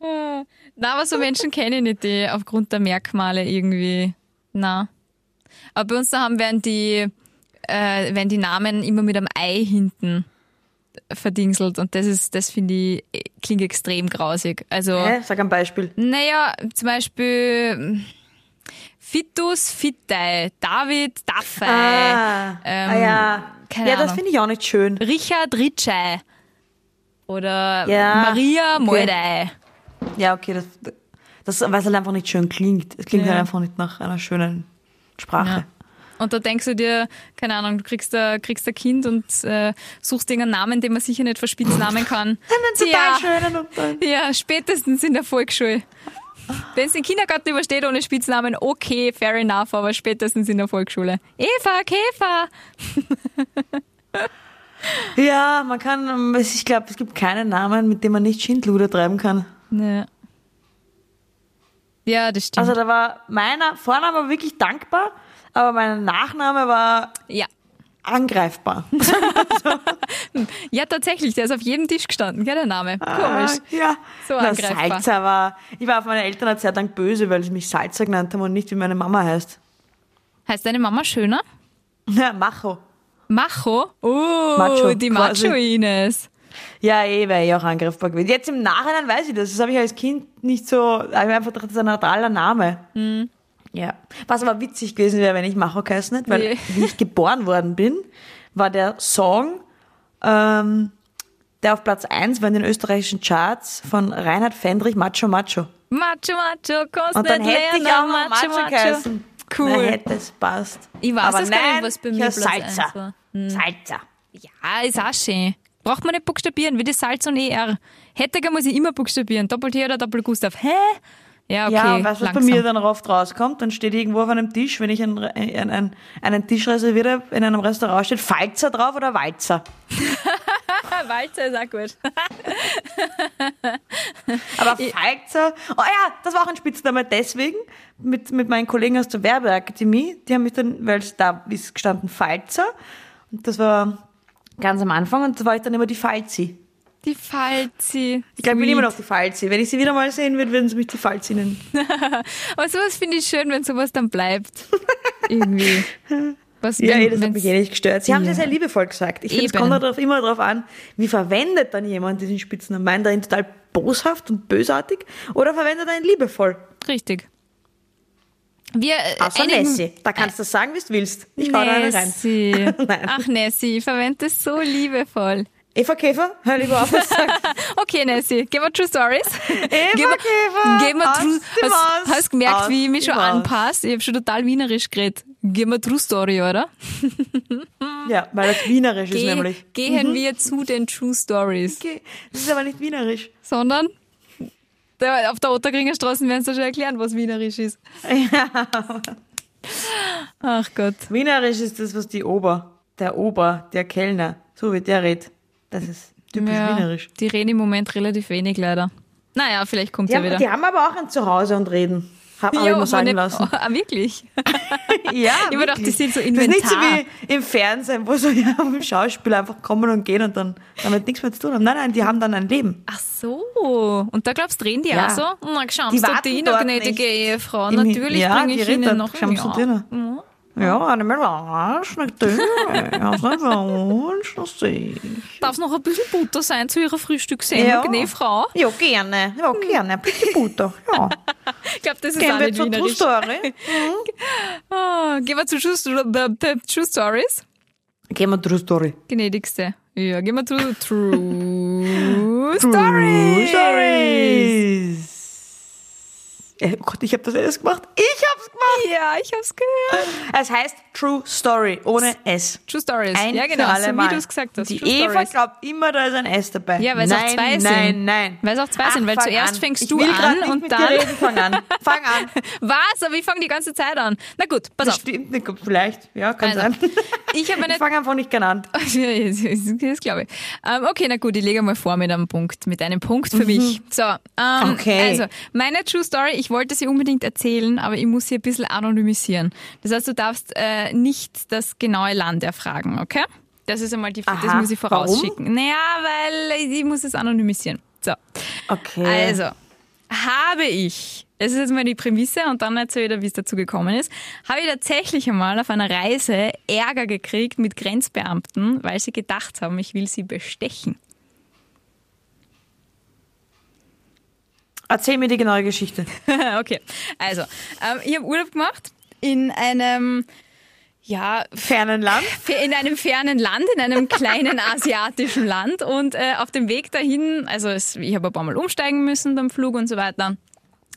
Na, aber so Menschen kenne ich nicht, die aufgrund der Merkmale irgendwie. Na. Aber bei uns daheim werden die, äh, werden die Namen immer mit einem Ei hinten verdingselt und das ist, das finde ich, eh, klingt extrem grausig. Also, Hä? Sag ein Beispiel. naja, zum Beispiel Fitus, Fitei, David, Daffei, Ah, ähm, ah ja. ja, das finde ich auch nicht schön. Richard Ritschei oder Ja, Maria okay. Moldei. Ja, okay, das, das weil es halt einfach nicht schön klingt. Es klingt Ja. halt einfach nicht nach einer schönen Sprache. Ja. Und da denkst du dir, keine Ahnung, du kriegst ein, kriegst ein Kind und äh, suchst irgendeinen Namen, den man sicher nicht verspitznamen kann. Einen total ja, schönen und dann. ja, spätestens in der Volksschule. Wenn es den Kindergarten übersteht ohne Spitznamen, okay, fair enough, aber spätestens in der Volksschule. Eva, Käfer. Ja, man kann, ich glaube, es gibt keinen Namen, mit dem man nicht Schindluder treiben kann. Ja. Ja, das stimmt. Also da war meiner Vorname war wirklich dankbar, aber mein Nachname war ja. Angreifbar. ja, tatsächlich, der ist auf jedem Tisch gestanden, gell, der Name. Komisch. Ah, ja. So Na, angreifbar. Salzer war, ich war auf meine Eltern eine Zeit lang böse, weil sie mich Salzer genannt haben und nicht wie meine Mama heißt. Heißt deine Mama schöner? Ja, Macho. Macho? Oh, Macho, die. Macho-Ines. Ja, eh, wäre eh auch angreifbar gewesen. Jetzt im Nachhinein weiß ich das. Das habe ich als Kind nicht so, ich einfach gedacht, das ist ein neutraler Name. Mhm. Ja. Was aber witzig gewesen wäre, wenn ich Macho geheißen hätte, weil Nee. wie ich geboren worden bin, war der Song, ähm, der auf Platz 1 war in den österreichischen Charts von Reinhard Fendrich, Macho Macho. Macho, Macho, kannst Und dann nicht hätte ich auch mal Macho, geheißen. Cool. Dann hätte es passt. Ich weiß aber es gar nein, nicht, was bei mir Platz Salzer. eins war. Hm. Salzer. Ja, ist auch schön. Braucht man nicht buchstabieren, wie das Salz und ER. Hettiger muss ich immer buchstabieren. Doppel-T oder Doppel-Gustav. Hä? Ja, okay. Ja, und weißt du, was bei mir dann oft rauskommt? Dann steht irgendwo auf einem Tisch, wenn ich einen, einen, einen, Tisch reserviere, in einem Restaurant steht Falzer drauf oder Walzer. Walzer ist auch gut. Aber Falzer, oh ja, das war auch ein Spitzname deswegen, mit, mit meinen Kollegen aus der Werbeakademie, die haben mich dann, weil es da ist gestanden Falzer, und das war ganz am Anfang, und da war ich dann immer die Falzi. Die Falzi. Ich glaube, ich immer noch die Falzi. Wenn ich sie wieder mal sehen würde, würden sie mich die Falzi nennen. Aber sowas finde ich schön, wenn sowas dann bleibt. Irgendwie. Was, Ja, wenn- eh, das hat mich eh nicht gestört. Sie haben Ja. das sehr liebevoll gesagt. Ich finde, es kommt darauf, immer darauf an, wie verwendet dann jemand diesen Spitznamen. Meint er ihn total boshaft und bösartig oder verwendet er ihn liebevoll? Richtig. Wir äh, Außer einigen- Nessie. Da kannst du sagen, wie du willst. Ich hau da rein. Nessie. Nein. Ach, Nessie, ich verwende das so liebevoll. Eva Käfer, hör lieber auf, was. Okay, Nessie, gehen wir True Stories. Eva Gehen wir- Käfer, Gehen wir True, hast, hast gemerkt, aus wie ich mich schon Maus. anpasse? Ich habe schon total wienerisch geredet. Gehen wir True Story, oder? Ja, weil das wienerisch ist Geh, nämlich. gehen wir zu den True Stories. Okay, das ist aber nicht wienerisch. Sondern der, auf der Otterkringer Straße werden sie schon erklären, was wienerisch ist. Ach Gott. Wienerisch ist das, was die Ober, der Ober, der Kellner, so wie der redet. Das ist typisch Ja, wienerisch. die reden im Moment relativ wenig, leider. Naja, vielleicht kommt Die ja haben, wieder. die haben aber auch ein Zuhause und reden. Hab hab ich Ja, mal sagen lassen. Ah, wirklich? Ja, Ich mir gedacht, die sind so Das ist nicht so Inventar. wie im Fernsehen, wo so ja, Schauspieler einfach kommen und gehen und dann damit nichts mehr zu tun haben. Nein, nein, die haben dann ein Leben. Ach so. Und da glaubst du, drehen die Ja. auch so? Na, Die du warten die, dort gnädige. Ehefrau. Natürlich ja, bringe die ich Ihnen noch schauen. Ja. Ja, eine Melange. Hast du für uns, das sehe ich. Darf noch ein bisschen Butter sein zu Ihrer Frühstückssendung, Ja. Frau? Ja, gerne. Ja, gerne. Bitte Butter. Ja. Ich glaube, das ist Gehen auch wir nicht zur True. Story. Ah, gehen wir zu True, Stories. Gehen wir True Story. Gnädigste. Ja, gehen wir zu True, True Stories. Äh, Oh Gott, ich habe das alles gemacht. Ich habe hab's gemacht. Ja, ich hab's gehört. Es heißt True Story, ohne S. True Stories. Ein ja, genau, für alle so wie Mal. du es gesagt hast. Die True Eva Stories. glaubt immer, da ist ein S dabei. Ja, weil es auch nein, zwei sind. Nein, nein. Weil es auch zwei sind, weil zuerst an. fängst ich du an und dann- reden. Fang an. Fang an. Was? Aber ich fange die ganze Zeit an. Na gut, pass Das auf. stimmt nicht. Vielleicht. Ja, kann Also, sein. Ich habe eine Ich fange einfach nicht gerne an. Das, glaube ich. Ähm, okay, na gut, ich lege mal vor mit einem Punkt, mit einem Punkt für mich. So, ähm, Okay. also meine True Story, ich wollte sie unbedingt erzählen, aber ich muss sie ein bisschen anonymisieren. Das heißt, du darfst äh, nicht das genaue Land erfragen, okay? Das ist einmal die, das Aha, muss ich vorausschicken. Naja, weil ich muss es anonymisieren. So. Okay. Also, habe ich, das ist jetzt mal die Prämisse und dann erzähle ich dir, wie es dazu gekommen ist, habe ich tatsächlich einmal auf einer Reise Ärger gekriegt mit Grenzbeamten, weil sie gedacht haben, ich will sie bestechen. Erzähl mir die genaue Geschichte. okay, also, ähm, ich habe Urlaub gemacht in einem, ja, Fernen Land. in einem fernen Land, in einem kleinen asiatischen Land und äh, auf dem Weg dahin, also es, ich habe ein paar Mal umsteigen müssen beim Flug und so weiter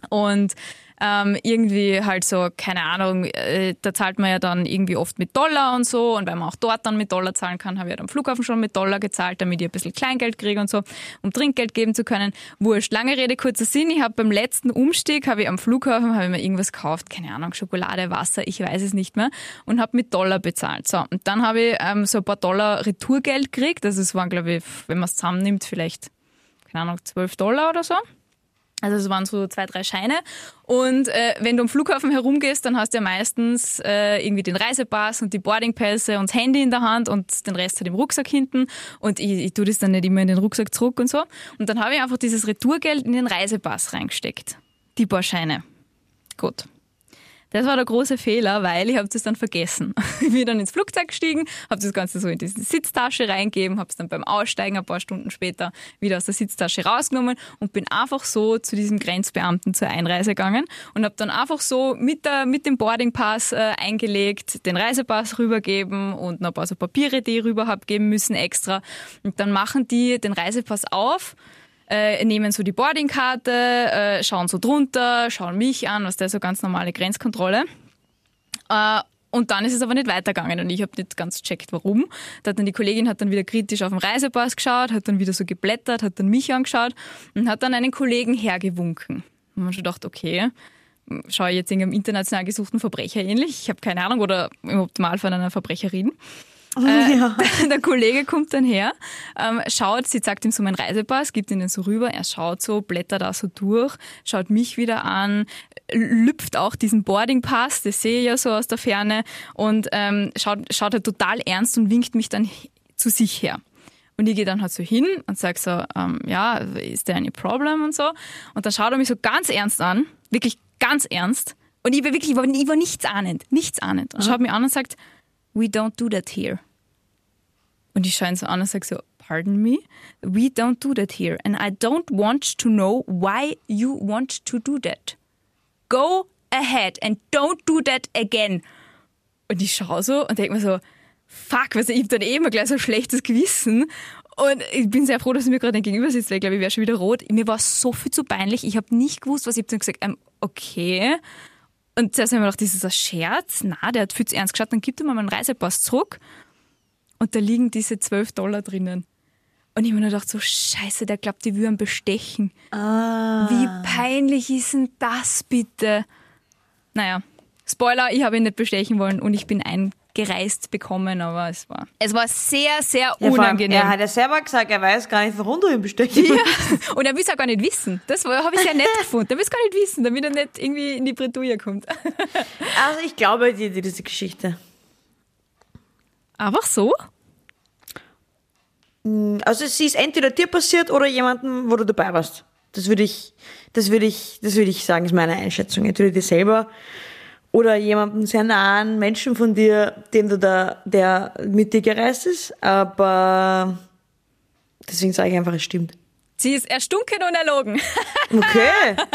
und ähm, irgendwie halt so, keine Ahnung, äh, da zahlt man ja dann irgendwie oft mit Dollar und so und weil man auch dort dann mit Dollar zahlen kann, habe ich ja am Flughafen schon mit Dollar gezahlt, damit ich ein bisschen Kleingeld kriege und so, um Trinkgeld geben zu können. Wurscht, lange Rede, kurzer Sinn, ich habe beim letzten Umstieg, habe ich am Flughafen, habe ich mir irgendwas gekauft, keine Ahnung, Schokolade, Wasser, ich weiß es nicht mehr und habe mit Dollar bezahlt. So, und dann habe ich ähm, so ein paar Dollar Retourgeld gekriegt, also es waren, glaube ich, wenn man es zusammennimmt, vielleicht, keine Ahnung, 12 Dollar oder so. Also es waren so zwei, drei Scheine. Und äh, wenn du am Flughafen herumgehst, dann hast du ja meistens äh, irgendwie den Reisepass und die Boardingpässe und das Handy in der Hand und den Rest halt im Rucksack hinten. Und ich, ich tue das dann nicht immer in den Rucksack zurück und so. Und dann habe ich einfach dieses Retourgeld in den Reisepass reingesteckt. Die paar Scheine. Gut. Das war der große Fehler, weil ich habe das dann vergessen. Ich bin dann ins Flugzeug gestiegen, habe das Ganze so in diese Sitztasche reingegeben, habe es dann beim Aussteigen ein paar Stunden später wieder aus der Sitztasche rausgenommen und bin einfach so zu diesem Grenzbeamten zur Einreise gegangen und habe dann einfach so mit, der, mit dem Boardingpass äh, eingelegt, den Reisepass rübergeben und noch ein paar so Papiere, die ich rüber habe geben müssen extra. Und dann machen die den Reisepass auf äh, nehmen so die Boardingkarte, äh, schauen so drunter, schauen mich an, was der so ganz normale Grenzkontrolle. Äh, und dann ist es aber nicht weitergegangen und ich habe nicht ganz checkt, warum. Da hat dann die Kollegin hat dann wieder kritisch auf den Reisepass geschaut, hat dann wieder so geblättert, hat dann mich angeschaut und hat dann einen Kollegen hergewunken. Und man schon gedacht, okay, schaue ich jetzt irgendeinem international gesuchten Verbrecher ähnlich? Ich habe keine Ahnung oder im Optimalfall einer Verbrecherin. Äh, Der Kollege kommt dann her, ähm, schaut, sie zeigt ihm so meinen Reisepass, gibt ihn dann so rüber, er schaut so, blättert da so durch, schaut mich wieder an, lüpft auch diesen Boardingpass, das sehe ich ja so aus der Ferne und ähm, schaut, schaut halt total ernst und winkt mich dann zu sich her. Und ich gehe dann halt so hin und sage so, ähm, ja, ist there any problem und so. Und dann schaut er mich so ganz ernst an, wirklich ganz ernst. Und ich war wirklich, ich war, ich war nichts ahnend, nichts ahnend. Und schaut mich an und sagt, we don't do that here. Und ich schaue ihn so an und sage so, pardon me? We don't do that here. And I don't want to know why you want to do that. Go ahead and don't do that again. Und ich schaue so und denke mir so, fuck, was ich hab dann eh immer gleich so ein schlechtes Gewissen. Und ich bin sehr froh, dass mir gerade gegenüber sitzt, weil ich glaube, ich wäre schon wieder rot. Mir war so viel zu peinlich. Ich habe nicht gewusst, was ich habe dann gesagt, ähm, okay. Und zuerst habe ich mir gedacht, das ist ein Scherz. Na, der hat viel zu ernst geschaut. Dann gibt er mir meinen Reisepass zurück. Und da liegen diese 12 Dollar drinnen. Und ich habe mir nur gedacht, so scheiße, der glaubt, die würden bestechen. Wie peinlich ist denn das bitte? Naja, Spoiler, ich habe ihn nicht bestechen wollen und ich bin eingereist bekommen, aber es war, es war sehr, sehr Ja, vor allem, unangenehm. Er hat ja selber gesagt, er weiß gar nicht, warum du ihn bestechen Ja, willst. und er will es auch gar nicht wissen. Das habe ich sehr nett gefunden. Er will es gar nicht wissen, damit er nicht irgendwie in die Bredouille kommt. Also ich glaube dir diese Geschichte. Einfach so? Also sie ist entweder dir passiert oder jemandem, wo du dabei warst. Das würde ich, das würde ich, das würde ich sagen, ist meine Einschätzung. Entweder dir selber oder jemandem sehr nahen Menschen von dir, dem du da, der mit dir gereist ist. Aber deswegen sage ich einfach, es stimmt. Sie ist erstunken und erlogen. Okay.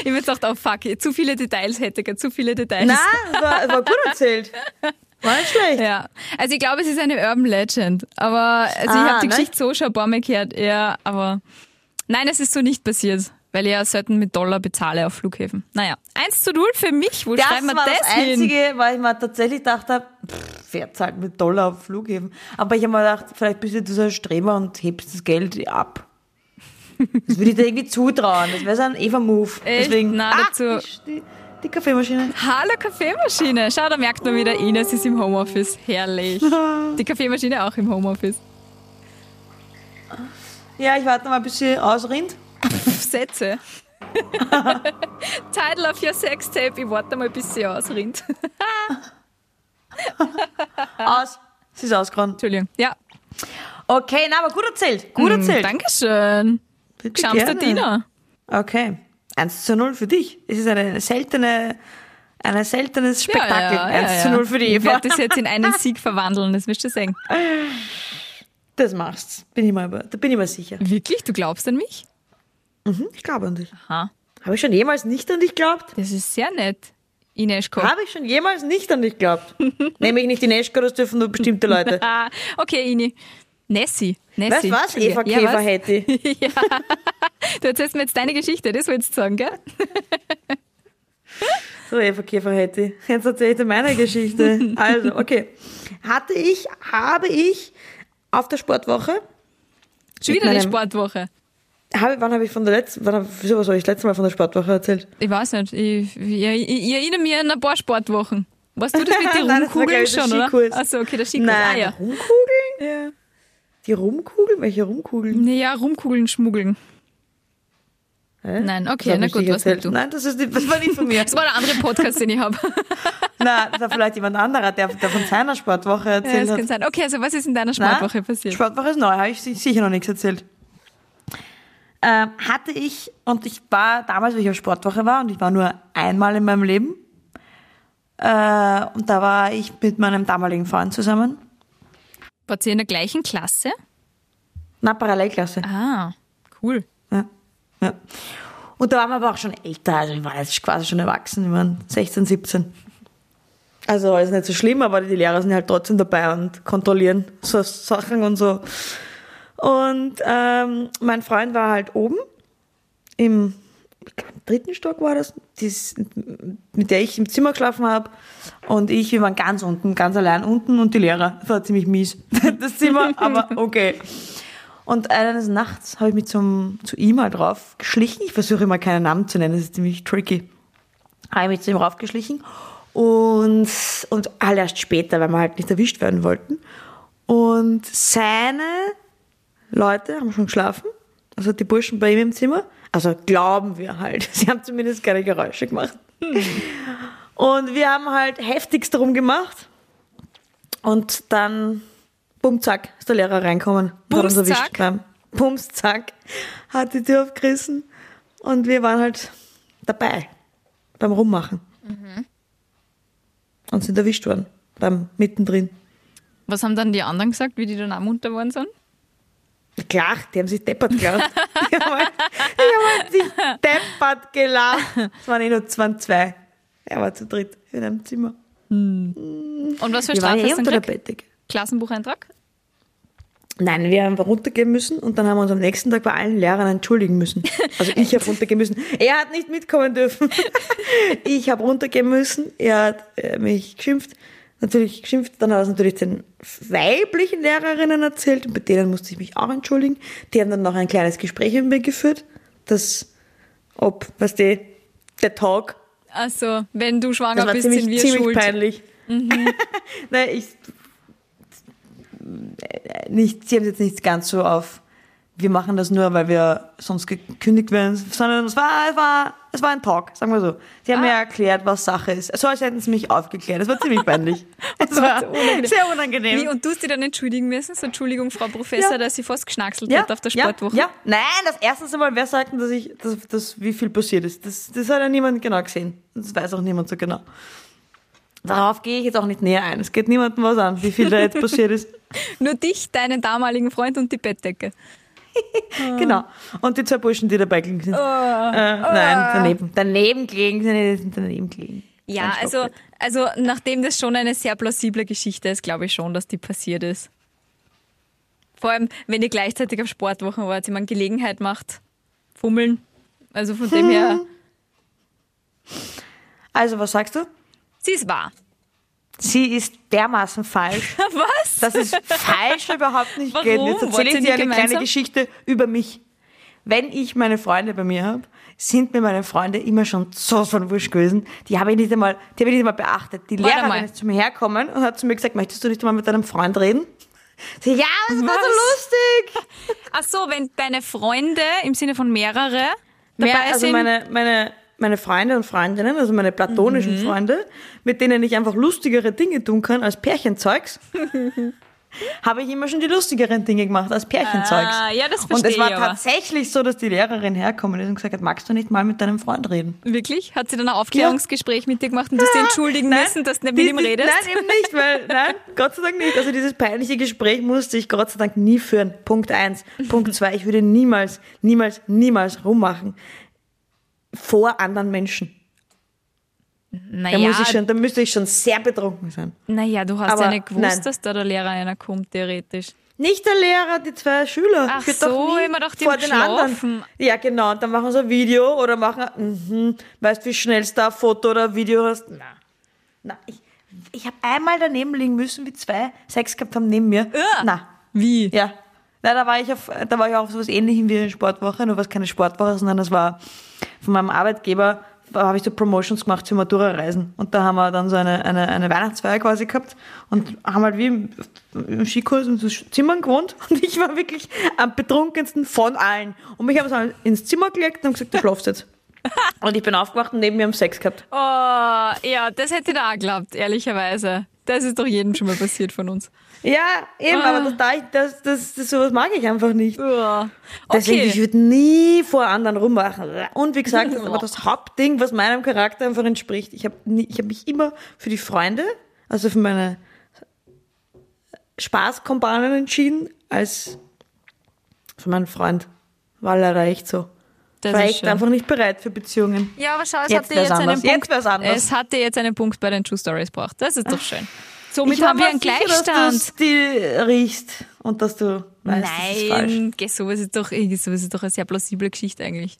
Ich jetzt gedacht, oh fuck, zu viele Details hätte ich, zu viele Details. Na, es war, es war gut erzählt. War nicht schlecht. Ja, also ich glaube, es ist eine Urban Legend. Aber also ich Ah, habe die ne? Geschichte so schon ein paar Mal gehört. Ja, aber nein, es ist so nicht passiert. weil ich ja selten mit Dollar bezahle auf Flughäfen. Naja, 1 zu 0 für mich. Wo Das schreiben wir war das, das hin? Einzige, weil ich mir tatsächlich gedacht habe, wer zahlt mit Dollar auf Flughäfen? Aber ich habe mir gedacht, vielleicht bist du so ein Streber und hebst das Geld ab. Das würde ich dir irgendwie zutrauen. Das wäre so ein Eva-Move. Deswegen, Na, ah, dazu- Die, Kaffeemaschine. Hallo Kaffeemaschine. Schau, da merkt man wieder, Ines ist im Homeoffice. Herrlich. Die Kaffeemaschine auch im Homeoffice. Ja, ich warte mal, bis sie ausrinnt. Sätze. Title of your Sextape. Ich warte mal, bis sie ausrinnt. Aus. Sie ist ausgerannt. Entschuldigung. Ja. Okay, na, aber gut erzählt. Gut Hm, erzählt. Dankeschön. Bitte Schamster. Diener. Okay. 1 zu 0 für dich. Es ist eine seltene, ein seltenes Spektakel. 1 zu 0 für die Ich Eva. werde das jetzt in einen Sieg verwandeln, das wirst du sehen. Das machst Bin ich mal, da bin ich mir sicher. Wirklich? Du glaubst an mich? Mhm, ich glaube an dich. Aha. Habe ich schon jemals nicht an dich geglaubt? Das ist sehr nett. Ineschko. Habe ich schon jemals nicht an dich geglaubt? Nämlich nicht die Neschko, das dürfen nur bestimmte Leute. Okay, Ini. Nessie. Weißt Nessie. du was? Eva Ja, Käfer was? hätte. ja. Du erzählst mir jetzt deine Geschichte, das wolltest du sagen, gell? So, Eva Käfer hätte. Jetzt erzähle ich dir meine Geschichte. Also, okay. Hatte ich, habe ich auf der Sportwoche, Schon wieder meinem- Sportwoche. habe, wann habe ich von der letzten, wann, hab- wieso, was habe ich das letzte Mal von der Sportwoche erzählt? Ich weiß nicht. Ich, ich, ich, ich erinnere mich an ein paar Sportwochen. Weißt du das mit den Nein, das war, glaub Rumkugeln ich, schon, oder? Achso, okay, der Skikurs. Nein, Ah, ja. Rumkugeln? Ja. Die Rumkugeln? Welche Rumkugeln? Naja, Rumkugeln schmuggeln. Hä? Nein, okay, na gut, was du. Nein, das, ist nicht, das war nicht von mir. Das war der andere Podcast, den ich habe. Nein, das war vielleicht jemand anderer, der, der von seiner Sportwoche Ja, erzählt das hat. kann sein. Okay, also was ist in deiner Nein, Sportwoche passiert? Sportwoche ist neu, habe ich si- sicher noch nichts erzählt. Ähm, hatte ich, und ich war damals, wie ich auf Sportwoche war, und ich war nur einmal in meinem Leben, äh, und da war ich mit meinem damaligen Freund zusammen. Wart ihr in der gleichen Klasse? Na, Parallelklasse. Ah, cool. Ja. ja. Und da waren wir aber auch schon älter, also ich war jetzt quasi schon erwachsen, wir waren 16, 17. Also ist nicht so schlimm, aber die Lehrer sind halt trotzdem dabei und kontrollieren so Sachen und so. Und ähm, mein Freund war halt oben im dritten Stock war das, dies, mit der ich im Zimmer geschlafen habe. Und ich, wir waren ganz unten, ganz allein unten und die Lehrer. Das war ziemlich mies, das Zimmer, aber okay. Und eines Nachts habe ich mich zum, zu ihm halt rauf geschlichen. Ich versuche immer keinen Namen zu nennen, das ist ziemlich tricky. Habe ich mich zu ihm raufgeschlichen und, und all erst später, weil wir halt nicht erwischt werden wollten. Und seine Leute haben schon geschlafen, also die Burschen bei ihm im Zimmer. Also glauben wir halt. Sie haben zumindest keine Geräusche gemacht. Und wir haben halt heftigst darum gemacht. Und dann, bumm, zack, ist der Lehrer reinkommen. Bums, hat uns erwischt zack? beim Bums, zack, hat die Tür aufgerissen. Und wir waren halt dabei, beim Rummachen. Und sind erwischt worden, beim mittendrin. Was haben dann die anderen gesagt, wie die dann auch munter worden sind? Klar, die haben sich deppert gelacht. Die haben, halt, die haben halt sich deppert gelacht. Es waren eh nur zwei. Er war zu dritt in einem Zimmer. Und was für Strafe hast du? Bettdecke. Klassenbucheintrag? Nein, wir haben runtergehen müssen und dann haben wir uns am nächsten Tag bei allen Lehrern entschuldigen müssen. Also ich habe runtergehen müssen. Er hat nicht mitkommen dürfen. Ich habe runtergehen müssen. Er hat äh, mich geschimpft. Natürlich geschimpft. Dann hat er es natürlich den weiblichen Lehrerinnen erzählt und bei denen musste ich mich auch entschuldigen. Die haben dann noch ein kleines Gespräch mit mir geführt, das, ob, weißt du, der Talk Also, wenn du schwanger bist, ziemlich, sind wir ziemlich schuld. peinlich. Nein, ich. Nicht, sie haben es jetzt nicht ganz so auf, wir machen das nur, weil wir sonst gekündigt werden, sondern es war, es war, es war ein Talk, sagen wir so. Sie haben Ah. mir erklärt, was Sache ist. So als hätten sie mich aufgeklärt. Das war ziemlich peinlich. Das war unangenehm. sehr unangenehm. Wie, und du hast dich dann entschuldigen müssen? So, Entschuldigung, Frau Professor, Ja. dass sie fast geschnackselt ja, hat auf der ja, Sportwoche. Ja, nein, das erste Mal, wer sagt denn, dass ich, dass, dass, wie viel passiert ist? Das, das hat ja niemand genau gesehen. Das weiß auch niemand so genau. Darauf gehe ich jetzt auch nicht näher ein. Es geht niemandem was an, wie viel da jetzt passiert ist. Nur dich, deinen damaligen Freund und die Bettdecke. Genau. Und die zwei Burschen, die dabei gelegen sind. Oh. Äh, nein, daneben. Daneben gelegen sind, daneben gelegen. Ja, also, also nachdem das schon eine sehr plausible Geschichte ist, glaube ich schon, dass die passiert ist. Vor allem, wenn ihr gleichzeitig auf Sportwochen wart, ich meine, Gelegenheit macht, fummeln, Also von dem her, Also, was sagst du? sie ist wahr. Sie ist dermaßen falsch, Was? dass es falsch überhaupt nicht Warum? geht. Jetzt erzähle ich dir eine kleine? Geschichte über mich. Wenn ich meine Freunde bei mir habe, sind mir meine Freunde immer schon so von wurscht gewesen. Die habe ich nicht einmal, die habe ich nicht einmal beachtet. Die Warte Lehrerin mal. ist zu mir hergekommen und hat zu mir gesagt, möchtest du nicht einmal mit deinem Freund reden? Sie, ja, das war so lustig. Ach so, wenn deine Freunde im Sinne von mehrere Mehr, also meine, meine, meine Freunde und Freundinnen, also meine platonischen Mhm. Freunde, mit denen ich einfach lustigere Dinge tun kann als Pärchenzeugs, habe ich immer schon die lustigeren Dinge gemacht als Pärchenzeugs. Ah, ja, das Und es verstehe war aber. tatsächlich so, dass die Lehrerin herkommen ist und gesagt hat, magst du nicht mal mit deinem Freund reden? Wirklich? Hat sie dann ein Aufklärungsgespräch mit dir gemacht und du hast dir entschuldigen müssen, dass du nicht Die- mit ihm die- redest? Nein, eben nicht, weil, nein, Gott sei Dank nicht. Also dieses peinliche Gespräch musste ich Gott sei Dank nie führen. Punkt eins. Punkt zwei, ich würde niemals, niemals, niemals rummachen. Vor anderen Menschen. Da, Naja, muss ich schon, da müsste ich schon sehr betrunken sein. naja, du hast Aber ja nicht gewusst, nein. dass da der Lehrer einer kommt, theoretisch. Nicht der Lehrer, die zwei Schüler. Ach Ich so, immer doch die vor den anderen. geschlafen. Ja, genau. Und dann machen sie ein Video oder machen, mhm, weißt wie schnell du da ein Foto oder ein Video hast. Na, na, ich, ich habe einmal daneben liegen müssen, wie zwei Sex gehabt haben neben mir. Uah. Na, Wie? ja. Na, da war ich auf, da war ich auf sowas ähnlichem wie eine Sportwoche, nur was keine Sportwoche, sondern das war von meinem Arbeitgeber, habe ich so Promotions gemacht für Matura-Reisen. Und da haben wir dann so eine, eine, eine Weihnachtsfeier quasi gehabt und haben halt wie im, im Skikurs in so Zimmern gewohnt und ich war wirklich am betrunkensten von allen. Und mich haben sie halt ins Zimmer gelegt und gesagt, du schlafst jetzt. Und ich bin aufgewacht und neben mir haben Sex gehabt. Oh, ja, das hätte ich da auch geglaubt, ehrlicherweise. Das ist doch jedem schon mal passiert von uns. Ja, eben, Ah. aber das, das, das, das, sowas mag ich einfach nicht. Ja. Deswegen, ich Okay. würde nie vor anderen rummachen. Und wie gesagt, das ist aber das Hauptding, was meinem Charakter einfach entspricht. Ich habe ich hab mich immer für die Freunde, also für meine Spaßkompanen entschieden, als für meinen Freund. War leider echt so. Das war echt einfach nicht bereit für Beziehungen. Ja, aber schau, es Jetzt hatte wär's jetzt einen anders. Punkt. Jetzt wär's anders. Es hatte jetzt einen Punkt bei den True Stories gebracht. Das ist doch schön. Somit Ich haben wir einen sicher, Gleichstand. Dass du riechst und dass du weißt, das ist. Nein, sowas ist doch, sowas ist doch eine sehr plausible Geschichte eigentlich.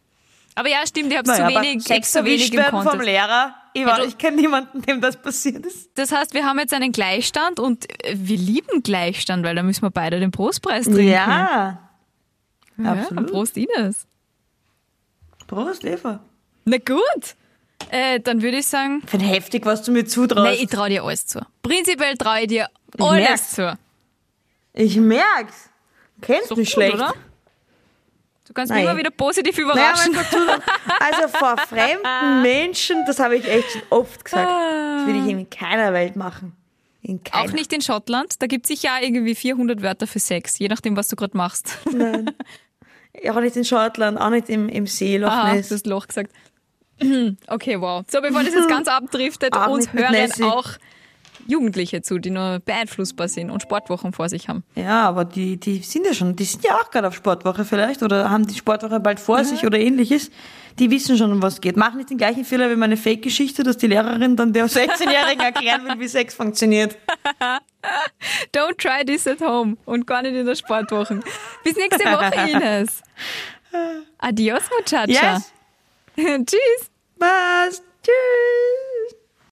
Aber ja, stimmt, ich habe Naja, zu wenig, ich Sex zu wenig im werden vom. Lehrer. Ich, Ja, ich kenne niemanden, dem das passiert ist. Das heißt, wir haben jetzt einen Gleichstand und wir lieben Gleichstand, weil da müssen wir beide den Prostpreis trinken. Ja. ja absolut. Prost, Ines. Prost, Eva. Na gut. Äh, dann würde ich sagen, Für heftig, was du mir zutraust. nein, ich traue dir alles zu. Prinzipiell traue ich dir Ich alles merk's. zu. Ich merk's. Kennst Doch mich schlecht. oder? Du kannst Nein. mich immer wieder positiv Naja, überraschen. dazu, also vor fremden Menschen, das habe ich echt schon oft gesagt. Das würde ich in keiner Welt machen. In keiner. Auch nicht in Schottland. Da gibt es sicher irgendwie 400 Wörter für Sex, je nachdem, was du gerade machst. Auch nicht in Schottland, auch nicht im, im See, Loch Aha, du hast Loch gesagt. Okay, wow. So, bevor das jetzt ganz abdriftet, Auch uns hören Nessie. auch Jugendliche zu, die nur beeinflussbar sind und Sportwochen vor sich haben. Ja, aber die, die sind ja schon, die sind ja auch gerade auf Sportwoche vielleicht oder haben die Sportwoche bald vor sich oder ähnliches. Die wissen schon, um was geht. Mach nicht den gleichen Fehler wie meine Fake-Geschichte, dass die Lehrerin dann der 16-Jährigen erklären will, wie Sex funktioniert. Don't try this at home und gar nicht in der Sportwoche. Bis nächste Woche, Ines. Adios, Muchacha. Yes? Tschüss. Was? Tschüss.